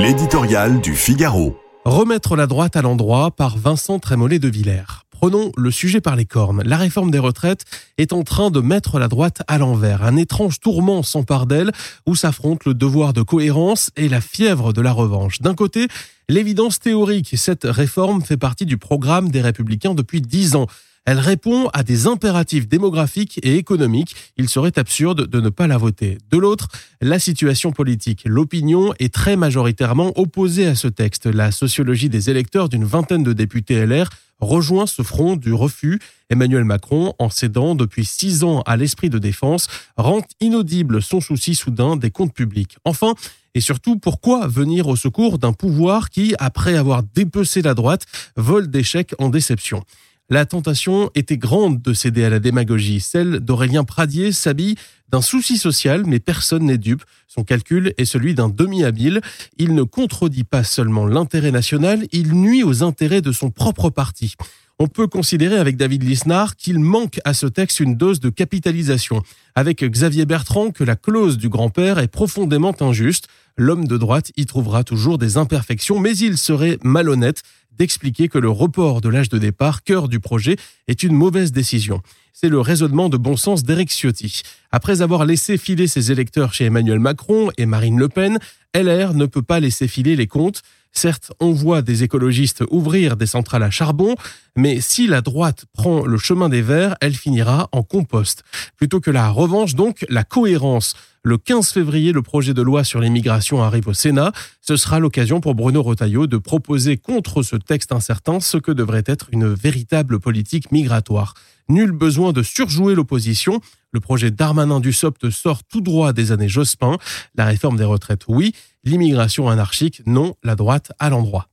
L'éditorial du Figaro. Remettre la droite à l'endroit par Vincent Trémollet de Villers. Prenons le sujet par les cornes. La réforme des retraites est en train de mettre la droite à l'envers. Un étrange tourment s'empare d'elle où s'affrontent le devoir de cohérence et la fièvre de la revanche. D'un côté, l'évidence théorique. Cette réforme fait partie du programme des républicains depuis dix ans. Elle répond à des impératifs démographiques et économiques. Il serait absurde de ne pas la voter. De l'autre, la situation politique. L'opinion est très majoritairement opposée à ce texte. La sociologie des électeurs d'une vingtaine de députés LR rejoint ce front du refus. Emmanuel Macron, en cédant depuis six ans à l'esprit de défense, rend inaudible son souci soudain des comptes publics. Enfin, et surtout, pourquoi venir au secours d'un pouvoir qui, après avoir dépecé la droite, vole d'échec en déception? La tentation était grande de céder à la démagogie. Celle d'Aurélien Pradier s'habille d'un souci social, mais personne n'est dupe. Son calcul est celui d'un demi-habile. Il ne contredit pas seulement l'intérêt national, il nuit aux intérêts de son propre parti. On peut considérer avec David Lisnard qu'il manque à ce texte une dose de capitalisation. Avec Xavier Bertrand que la clause du grand-père est profondément injuste. L'homme de droite y trouvera toujours des imperfections, mais il serait malhonnête d'expliquer que le report de l'âge de départ, cœur du projet, est une mauvaise décision. C'est le raisonnement de bon sens d'Eric Ciotti. Après avoir laissé filer ses électeurs chez Emmanuel Macron et Marine Le Pen, LR ne peut pas laisser filer les comptes. Certes, on voit des écologistes ouvrir des centrales à charbon, mais si la droite prend le chemin des verts, elle finira en compost. Plutôt que la revanche, donc, la cohérence. Le 15 février, le projet de loi sur l'immigration arrive au Sénat. Ce sera l'occasion pour Bruno Retailleau de proposer contre ce texte incertain ce que devrait être une véritable politique migratoire. Nul besoin de surjouer l'opposition. Le projet Darmanin du SOPT sort tout droit des années Jospin. La réforme des retraites, oui. L'immigration anarchique, non. La droite à l'endroit.